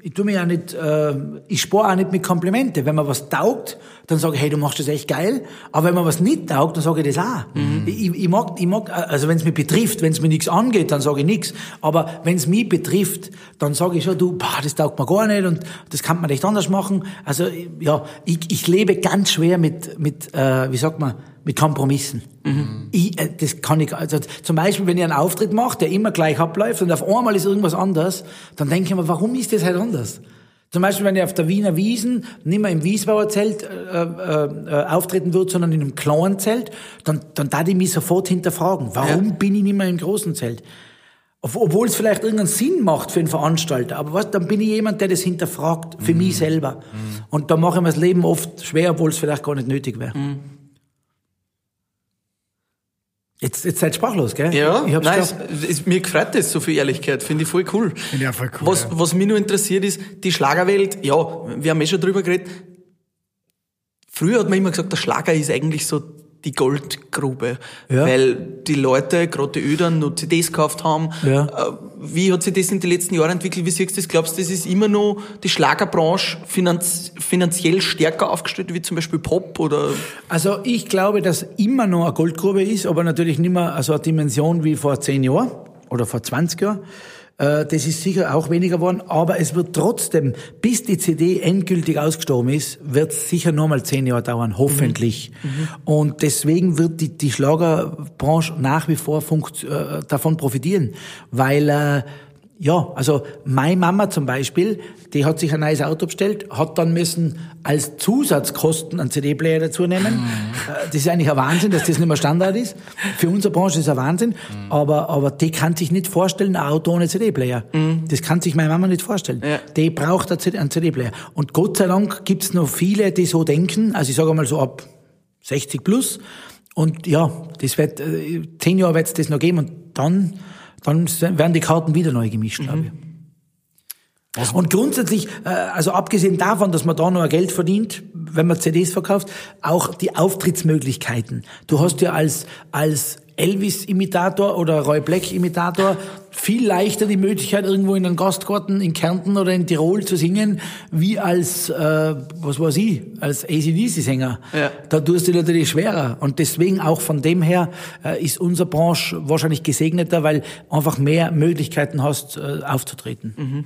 ich tu mir ja nicht, äh, ich spare auch nicht mit Komplimente. Wenn mir was taugt, dann sage ich, hey, du machst das echt geil. Aber wenn mir was nicht taugt, dann sage ich das auch. Ich, ich mag, ich mag, also wenn es mich betrifft, wenn es mir nichts angeht, dann sage ich nichts. Aber wenn es mich betrifft, dann sage ich schon, du, boah, das taugt mir gar nicht und das kann man echt anders machen. Also ja, ich, ich lebe ganz schwer mit, mit, äh, wie sagt man, mit Kompromissen. Ich, äh, das kann ich, also zum Beispiel, wenn ich einen Auftritt mache, der immer gleich abläuft und auf einmal ist irgendwas anders, dann denke ich mir, warum ist das halt anders? Zum Beispiel, wenn ich auf der Wiener Wiesen nicht mehr im Wiesbauer Zelt äh, äh, äh, auftreten würde, sondern in einem kleinen Zelt, dann, dann darf ich mich sofort hinterfragen, warum bin ich nicht mehr im großen Zelt? Ob- Obwohl es vielleicht irgendeinen Sinn macht für einen Veranstalter, aber was, dann bin ich jemand, der das hinterfragt, für mich selber. Und da mache ich mir das Leben oft schwer, obwohl es vielleicht gar nicht nötig wäre. Jetzt, jetzt seid ihr sprachlos, gell? Ja, ich hab's nein, es, es, mir gefreut das, so viel Ehrlichkeit, finde ich voll cool. Finde ich auch voll cool, Was, ja. was mich nur interessiert ist, die Schlagerwelt, ja, wir haben eh schon drüber geredet. Früher hat man immer gesagt, der Schlager ist eigentlich so die Goldgrube, Ja. weil die Leute, gerade die Ödern, nur CDs gekauft haben. Ja. Äh, Wie hat sich das in den letzten Jahren entwickelt? Wie siehst du das? Glaubst du, das ist immer noch die Schlagerbranche finanz finanziell stärker aufgestellt wie zum Beispiel Pop oder? Also ich glaube, dass immer noch eine Goldgrube ist, aber natürlich nicht mehr so eine Dimension wie vor zehn Jahren oder vor 20 Jahren. Äh, Das ist sicher auch weniger geworden, aber es wird trotzdem, bis die CD endgültig ausgestorben ist, wird es sicher noch mal zehn Jahre dauern, hoffentlich. Und deswegen wird die, die Schlagerbranche nach wie vor funkt, äh, davon profitieren, weil äh, ja, also meine Mama zum Beispiel, die hat sich ein neues Auto bestellt, hat dann müssen als Zusatzkosten einen CD-Player dazu nehmen. Äh, Das ist eigentlich ein Wahnsinn, dass das nicht mehr Standard ist. Für unsere Branche ist es ein Wahnsinn. Aber, aber die kann sich nicht vorstellen, ein Auto ohne CD-Player. Das kann sich meine Mama nicht vorstellen. Ja. Die braucht einen CD einen CD-Player. Und Gott sei Dank gibt's noch viele, die so denken. Also ich sage mal so ab 60 plus. Und ja, das wird, äh, zehn Jahre wird es das noch geben und dann, dann werden die Karten wieder neu gemischt, glaube ich. Und grundsätzlich, äh, also abgesehen davon, dass man da noch Geld verdient, wenn man CDs verkauft, auch die Auftrittsmöglichkeiten. Du hast ja als, als Elvis-Imitator oder Roy Black-Imitator viel leichter die Möglichkeit, irgendwo in einem Gastgarten in Kärnten oder in Tirol zu singen, wie als, äh, was weiß ich, als ACDC-Sänger. Ja. Da tust du dir natürlich schwerer. Und deswegen auch von dem her äh, ist unsere Branche wahrscheinlich gesegneter, weil einfach mehr Möglichkeiten hast, äh, aufzutreten.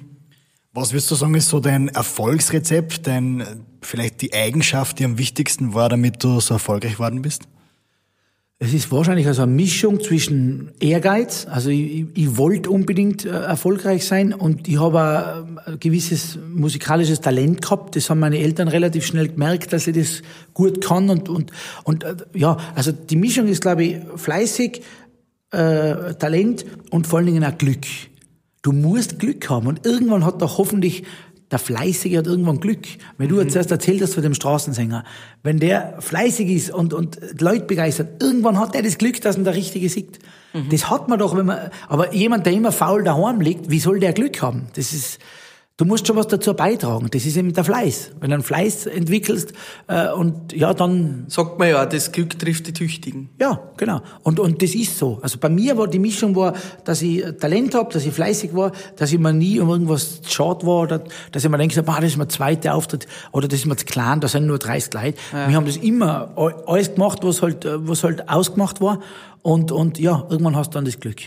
Was würdest du sagen, ist so dein Erfolgsrezept, dein, vielleicht die Eigenschaft, die am wichtigsten war, damit du so erfolgreich geworden bist? Es ist wahrscheinlich also eine Mischung zwischen Ehrgeiz, also ich, ich wollte unbedingt äh, erfolgreich sein und ich habe auch ein gewisses musikalisches Talent gehabt. Das haben meine Eltern relativ schnell gemerkt, dass ich das gut kann und und und äh, ja, also die Mischung ist glaube ich fleißig, äh, Talent und vor allen Dingen auch Glück. Du musst Glück haben und irgendwann hat doch hoffentlich der Fleißige hat irgendwann Glück. Wenn du jetzt erst erzählt hast von dem Straßensänger, wenn der fleißig ist und, und die Leute begeistert, irgendwann hat er das Glück, dass ihn der Richtige sieht. Das hat man doch, wenn man, aber jemand, der immer faul daheim liegt, wie soll der Glück haben? Das ist, du musst schon was dazu beitragen. Das ist eben der Fleiß. Wenn du einen Fleiß entwickelst, äh, und ja, dann, Sagt man ja, das Glück trifft die Tüchtigen. ja, genau. Und, und das ist so. Also bei mir war die Mischung, war, dass ich Talent habe, dass ich fleißig war, dass ich mir nie um irgendwas schade war, oder, dass ich mir denke, ah, das ist mein zweiter Auftritt, oder das ist mir zu klein, da sind nur 30 Leute. Wir haben das immer alles gemacht, was halt, äh, was halt ausgemacht war. Und, und ja, irgendwann hast du dann das Glück.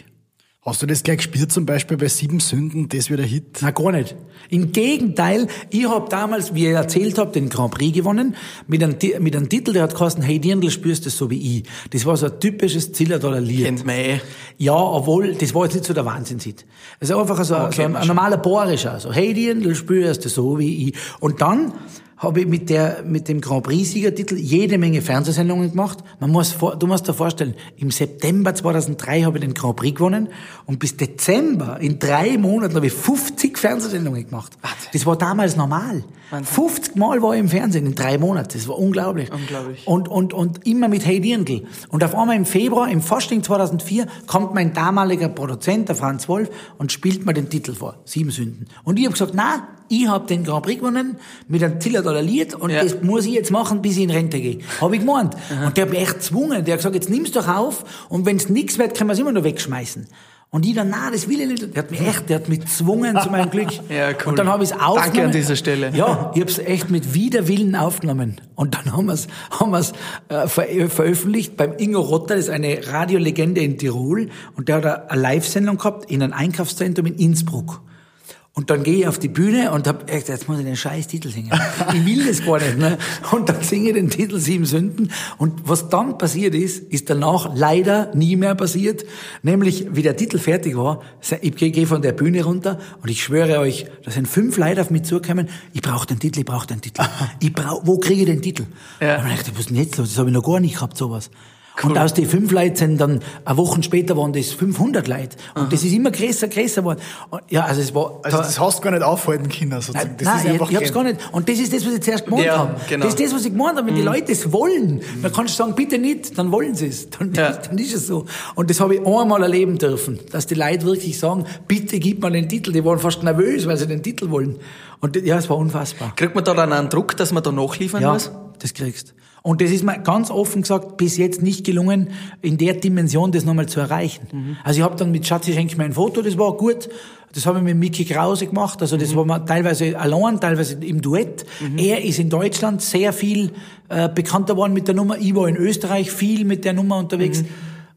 Hast du das gleich gespielt, zum Beispiel bei Sieben Sünden, das wird der Hit? Na gar nicht. Im Gegenteil, ich habe damals, wie ich erzählt habe, den Grand Prix gewonnen mit einem, mit einem Titel, der hat geheißen, hey Dirndl, spürst du das so wie ich. Das war so ein typisches Zillertaler Lied. Kennt man eh. Ja, obwohl, das war jetzt nicht so der Wahnsinnshit. Es ist einfach so, so ein, ein normaler Bohrischer. So, hey Dirndl, spürst du so wie ich. Und dann habe ich mit der, mit dem Grand Prix-Siegertitel jede Menge Fernsehsendungen gemacht. Man muss vor, du musst dir vorstellen, im September 2003 habe ich den Grand Prix gewonnen und bis Dezember, in drei Monaten, habe ich 50 Fernsehsendungen gemacht. Das war damals normal. 50 Mal war ich im Fernsehen in drei Monaten. Das war unglaublich. Unglaublich. Und, und, und immer mit Hey Dirndl. Und auf einmal im Februar, im Fasching 2004, kommt mein damaliger Produzent, der Franz Wolf, und spielt mir den Titel vor. Sieben Sünden. Und ich habe gesagt, na, ich habe den Grand Prix gewonnen mit einem Zillertaler Lied und Ja. das muss ich jetzt machen, bis ich in Rente gehe. Habe ich gemeint. Und der hat mich echt gezwungen. Der hat gesagt, jetzt nimm's doch auf und wenn's nichts wird, können wir es immer noch wegschmeißen. Und ich dann, na, das will ich nicht. Der hat mich echt, der hat mich gezwungen zu meinem Glück. [laughs] Ja, cool. Und dann habe ich es aufgenommen. Danke an dieser Stelle. Ja, ich habe es echt mit Widerwillen aufgenommen. Und dann haben wir es haben wir's, äh, ver veröffentlicht beim Ingo Rotter, das ist eine Radiolegende in Tirol. Und der hat eine Live-Sendung gehabt in einem Einkaufszentrum in Innsbruck. Und dann gehe ich auf die Bühne und hab echt, jetzt muss ich den scheiß Titel singen. Ich will das gar nicht. Ne? Und dann singe ich den Titel Sieben Sünden. Und was dann passiert ist, ist danach leider nie mehr passiert. Nämlich, wie der Titel fertig war, ich gehe von der Bühne runter und ich schwöre euch, da sind fünf Leute auf mich zugekommen, ich brauche den Titel, ich brauche den Titel. Ich brauch, [laughs] wo kriege ich den Titel? Ja. Und dann dachte ich, was ist denn jetzt los? Das habe ich noch gar nicht gehabt, sowas. Und aus den fünf Leuten sind dann, eine Woche später waren das 500 Leute. Und das ist immer größer, größer geworden. Und Ja, also es war... Also das hast du gar nicht aufhalten können, sozusagen. Nein, Das nein ist ich, einfach ich hab's kein- gar nicht. Und das ist das, was ich zuerst gemeint Ja, habe. genau. Das ist das, was ich gemeint habe. Wenn die Leute es wollen, dann kannst du sagen, bitte nicht, dann wollen sie es. Dann, Ja. [laughs] dann ist es so. Und das habe ich einmal erleben dürfen, dass die Leute wirklich sagen, bitte gib mir den Titel. Die waren fast nervös, weil sie den Titel wollen. Und ja, es war unfassbar. Kriegt man da dann einen Druck, dass man da nachliefern Ja, muss? das kriegst. Und das ist mir ganz offen gesagt bis jetzt nicht gelungen, in der Dimension das nochmal zu erreichen. Also ich habe dann mit Schatzi schenk mir ein Foto, das war gut. Das habe ich mit Mickey Krause gemacht. Also das war mal teilweise allein, teilweise im Duett. Er ist in Deutschland sehr viel äh, bekannter worden mit der Nummer. Ich war in Österreich viel mit der Nummer unterwegs.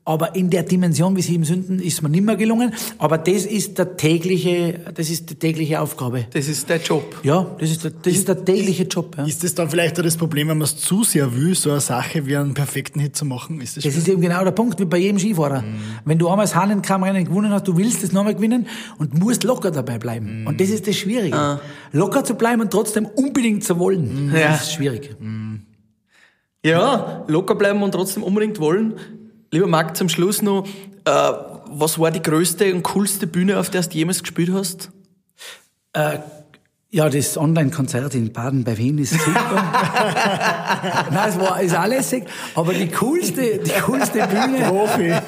Aber in der Dimension wie Sieben Sünden ist mir nicht mehr gelungen. Aber das ist der tägliche, das ist die tägliche Aufgabe. Das ist der Job. Ja, das ist der, das ist der tägliche Job. Ja. Ist das dann vielleicht auch das Problem, wenn man es zu sehr will, so eine Sache wie einen perfekten Hit zu machen? Ist das, Das ist eben genau der Punkt, wie bei jedem Skifahrer. Wenn du einmal das Hahnenkammrennen gewonnen hast, du willst es nochmal gewinnen und musst locker dabei bleiben. Und das ist das Schwierige. Locker zu bleiben und trotzdem unbedingt zu wollen. Ja. Das ist schwierig. Ja, locker bleiben und trotzdem unbedingt wollen. Lieber Marc, zum Schluss noch, äh, was war die größte und coolste Bühne, auf der du jemals gespielt hast? Äh, ja, das Online-Konzert in Baden bei Wien ist super. [laughs] Nein, es war, ist lässig. Aber die coolste, die coolste Bühne,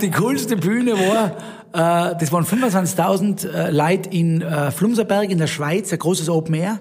die, die coolste Bühne war, äh, das waren 25.000 äh, Leute in äh, Flumserberg in der Schweiz, ein großes Open Air.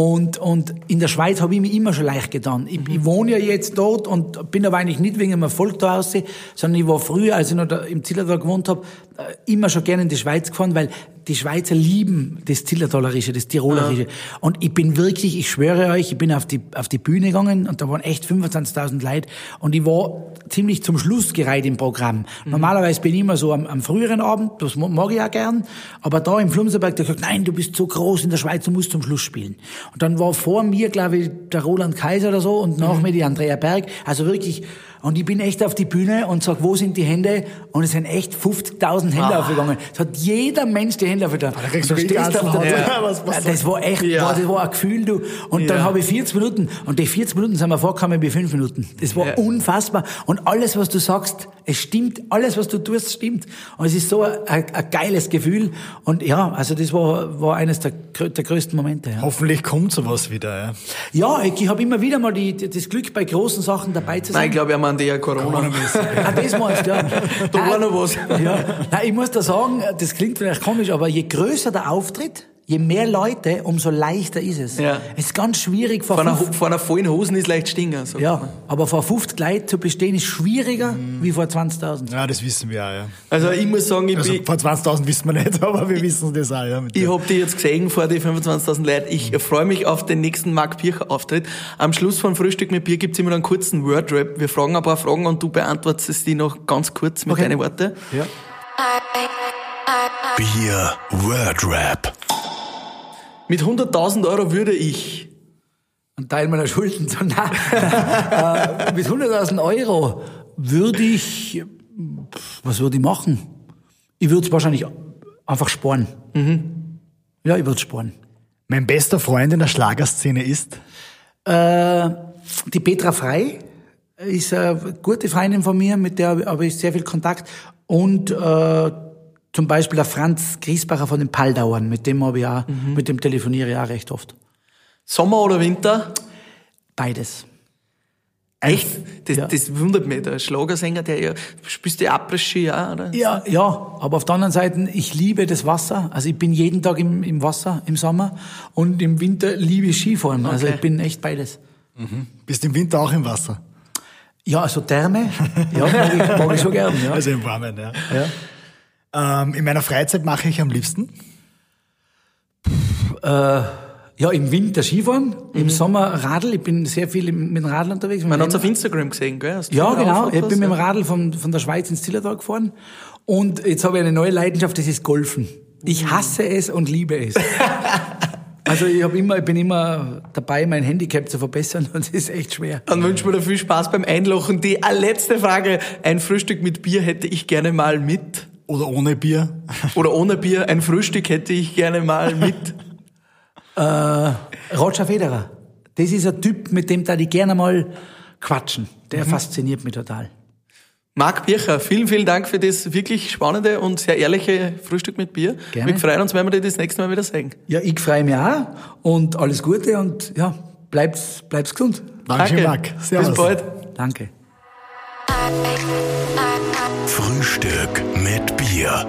Und, und in der Schweiz habe ich mir immer schon leicht getan. Ich, ich wohne ja jetzt dort und bin aber eigentlich nicht wegen dem Erfolg da raus, sondern ich war früher, als ich noch im Zillertal gewohnt habe, äh, immer schon gerne in die Schweiz gefahren, weil die Schweizer lieben das Zillertalerische, das Tirolerische. Und ich bin wirklich, ich schwöre euch, ich bin auf die, auf die Bühne gegangen und da waren echt 25.000 Leute und ich war ziemlich zum Schluss gereiht im Programm. Normalerweise bin ich immer so am, am früheren Abend, das mag ich auch gern, aber da im Flumserberg, der gesagt, nein, du bist so groß in der Schweiz, du musst zum Schluss spielen. Und dann war vor mir, glaube ich, der Roland Kaiser oder so und nach mir die Andrea Berg, also wirklich, und ich bin echt auf die Bühne und sag, wo sind die Hände? Und es sind echt 50.000 Hände aufgegangen. Es hat jeder Mensch die Hände aufgetan. da kriegst du stehst auf der- Ja, was- was- das war echt, Ja. boah, das war ein Gefühl, du. Und dann Ja. habe ich 40 Minuten, und die 40 Minuten sind mir vorgekommen wie 5 Minuten. Das war Ja. unfassbar. Und alles, was du sagst, es stimmt. Alles, was du tust, stimmt. Und es ist so ein, ein, geiles Gefühl. Und ja, also das war, war eines der, der größten Momente. Ja, Hoffentlich kommt sowas wieder. Ja. ja ich, ich habe immer wieder mal die, die, das Glück, bei großen Sachen dabei zu sein. Nein, ich glaube, er meint eher Corona. [laughs] Ah, das meinst du, ja. Da war noch was. Ja. Nein, ich muss da sagen, das klingt vielleicht komisch, aber je größer der Auftritt, je mehr Leute, umso leichter ist es. Ja. Es ist ganz schwierig, vor Vor einer, vor einer vollen Hosen ist leicht stinger. man. ja, aber vor 50 Leuten zu bestehen ist schwieriger wie vor 20.000. ja, das wissen wir auch. Ja. Also ich muss sagen, ich, Also bin, vor 20.000 wissen wir nicht, [laughs] aber wir wissen das auch. Ja, mit ich der- hab dich jetzt gesehen vor die 25.000 Leute. Ich freue mich auf den nächsten Marc Pircher Auftritt. Am Schluss von Frühstück mit Bier gibt's immer einen kurzen Wordrap. Wir fragen ein paar Fragen und du beantwortest es die noch ganz kurz mit Okay. deinen Worten. Ja. Bier Word Rap. Mit 100.000 Euro würde ich Ein Teil meiner Schulden. So, nein. äh, mit 100.000 Euro würde ich, was würde ich machen? Ich würde es wahrscheinlich einfach sparen. Ja, ich würde sparen. Mein bester Freund in der Schlagerszene ist. Äh, die Petra Frei ist eine gute Freundin von mir, mit der habe ich sehr viel Kontakt. Und äh, zum Beispiel der Franz Griesbacher von den Paldauern, mit dem habe ich auch, mit dem telefoniere ich auch recht oft. Sommer oder Winter? Beides. Echt? Das, Ja. das wundert mich. Der Schlagersänger, der ja, spielst du Après-Ski auch, oder? Ja, ja, aber auf der anderen Seite, ich liebe das Wasser. Also ich bin jeden Tag im, im Wasser im Sommer und im Winter liebe ich Skifahren. Also Okay. ich bin echt beides. Bist im Winter auch im Wasser. Ja, also Therme, [laughs] ja, mag ich, mag ich schon gern. Ja. Also im Warmen, ja. ja. Ähm, in meiner Freizeit mache ich am liebsten. Ja, im Winter Skifahren, im Sommer Radl. Ich bin sehr viel mit dem Radl unterwegs. Man hat's auf Instagram gesehen, gell? Hast du ja, da genau. Ich bin mit dem Radl von, von der Schweiz ins Zillertal gefahren. Und jetzt habe ich eine neue Leidenschaft, das ist Golfen. Ich hasse es und liebe es. [laughs] Also ich, hab immer, ich bin immer dabei, mein Handicap zu verbessern [laughs] und es ist echt schwer. Dann wünschen wir dir viel Spaß beim Einlochen. Die letzte Frage. Ein Frühstück mit Bier hätte ich gerne mal mit. Oder ohne Bier. Oder ohne Bier. Ein Frühstück hätte ich gerne mal mit. Roger Federer, das ist ein Typ, mit dem da die gerne mal quatschen. Der fasziniert mich total. Marc Bircher, vielen, vielen Dank für das wirklich spannende und sehr ehrliche Frühstück mit Bier. Gerne. Wir freuen uns, wenn wir dir das nächste Mal wieder sehen. Ja, ich freue mich auch und alles Gute und ja, bleib's, bleib's gesund. Dankeschön, Marc. Servus. Bis bald. Danke. Frühstück mit Bier.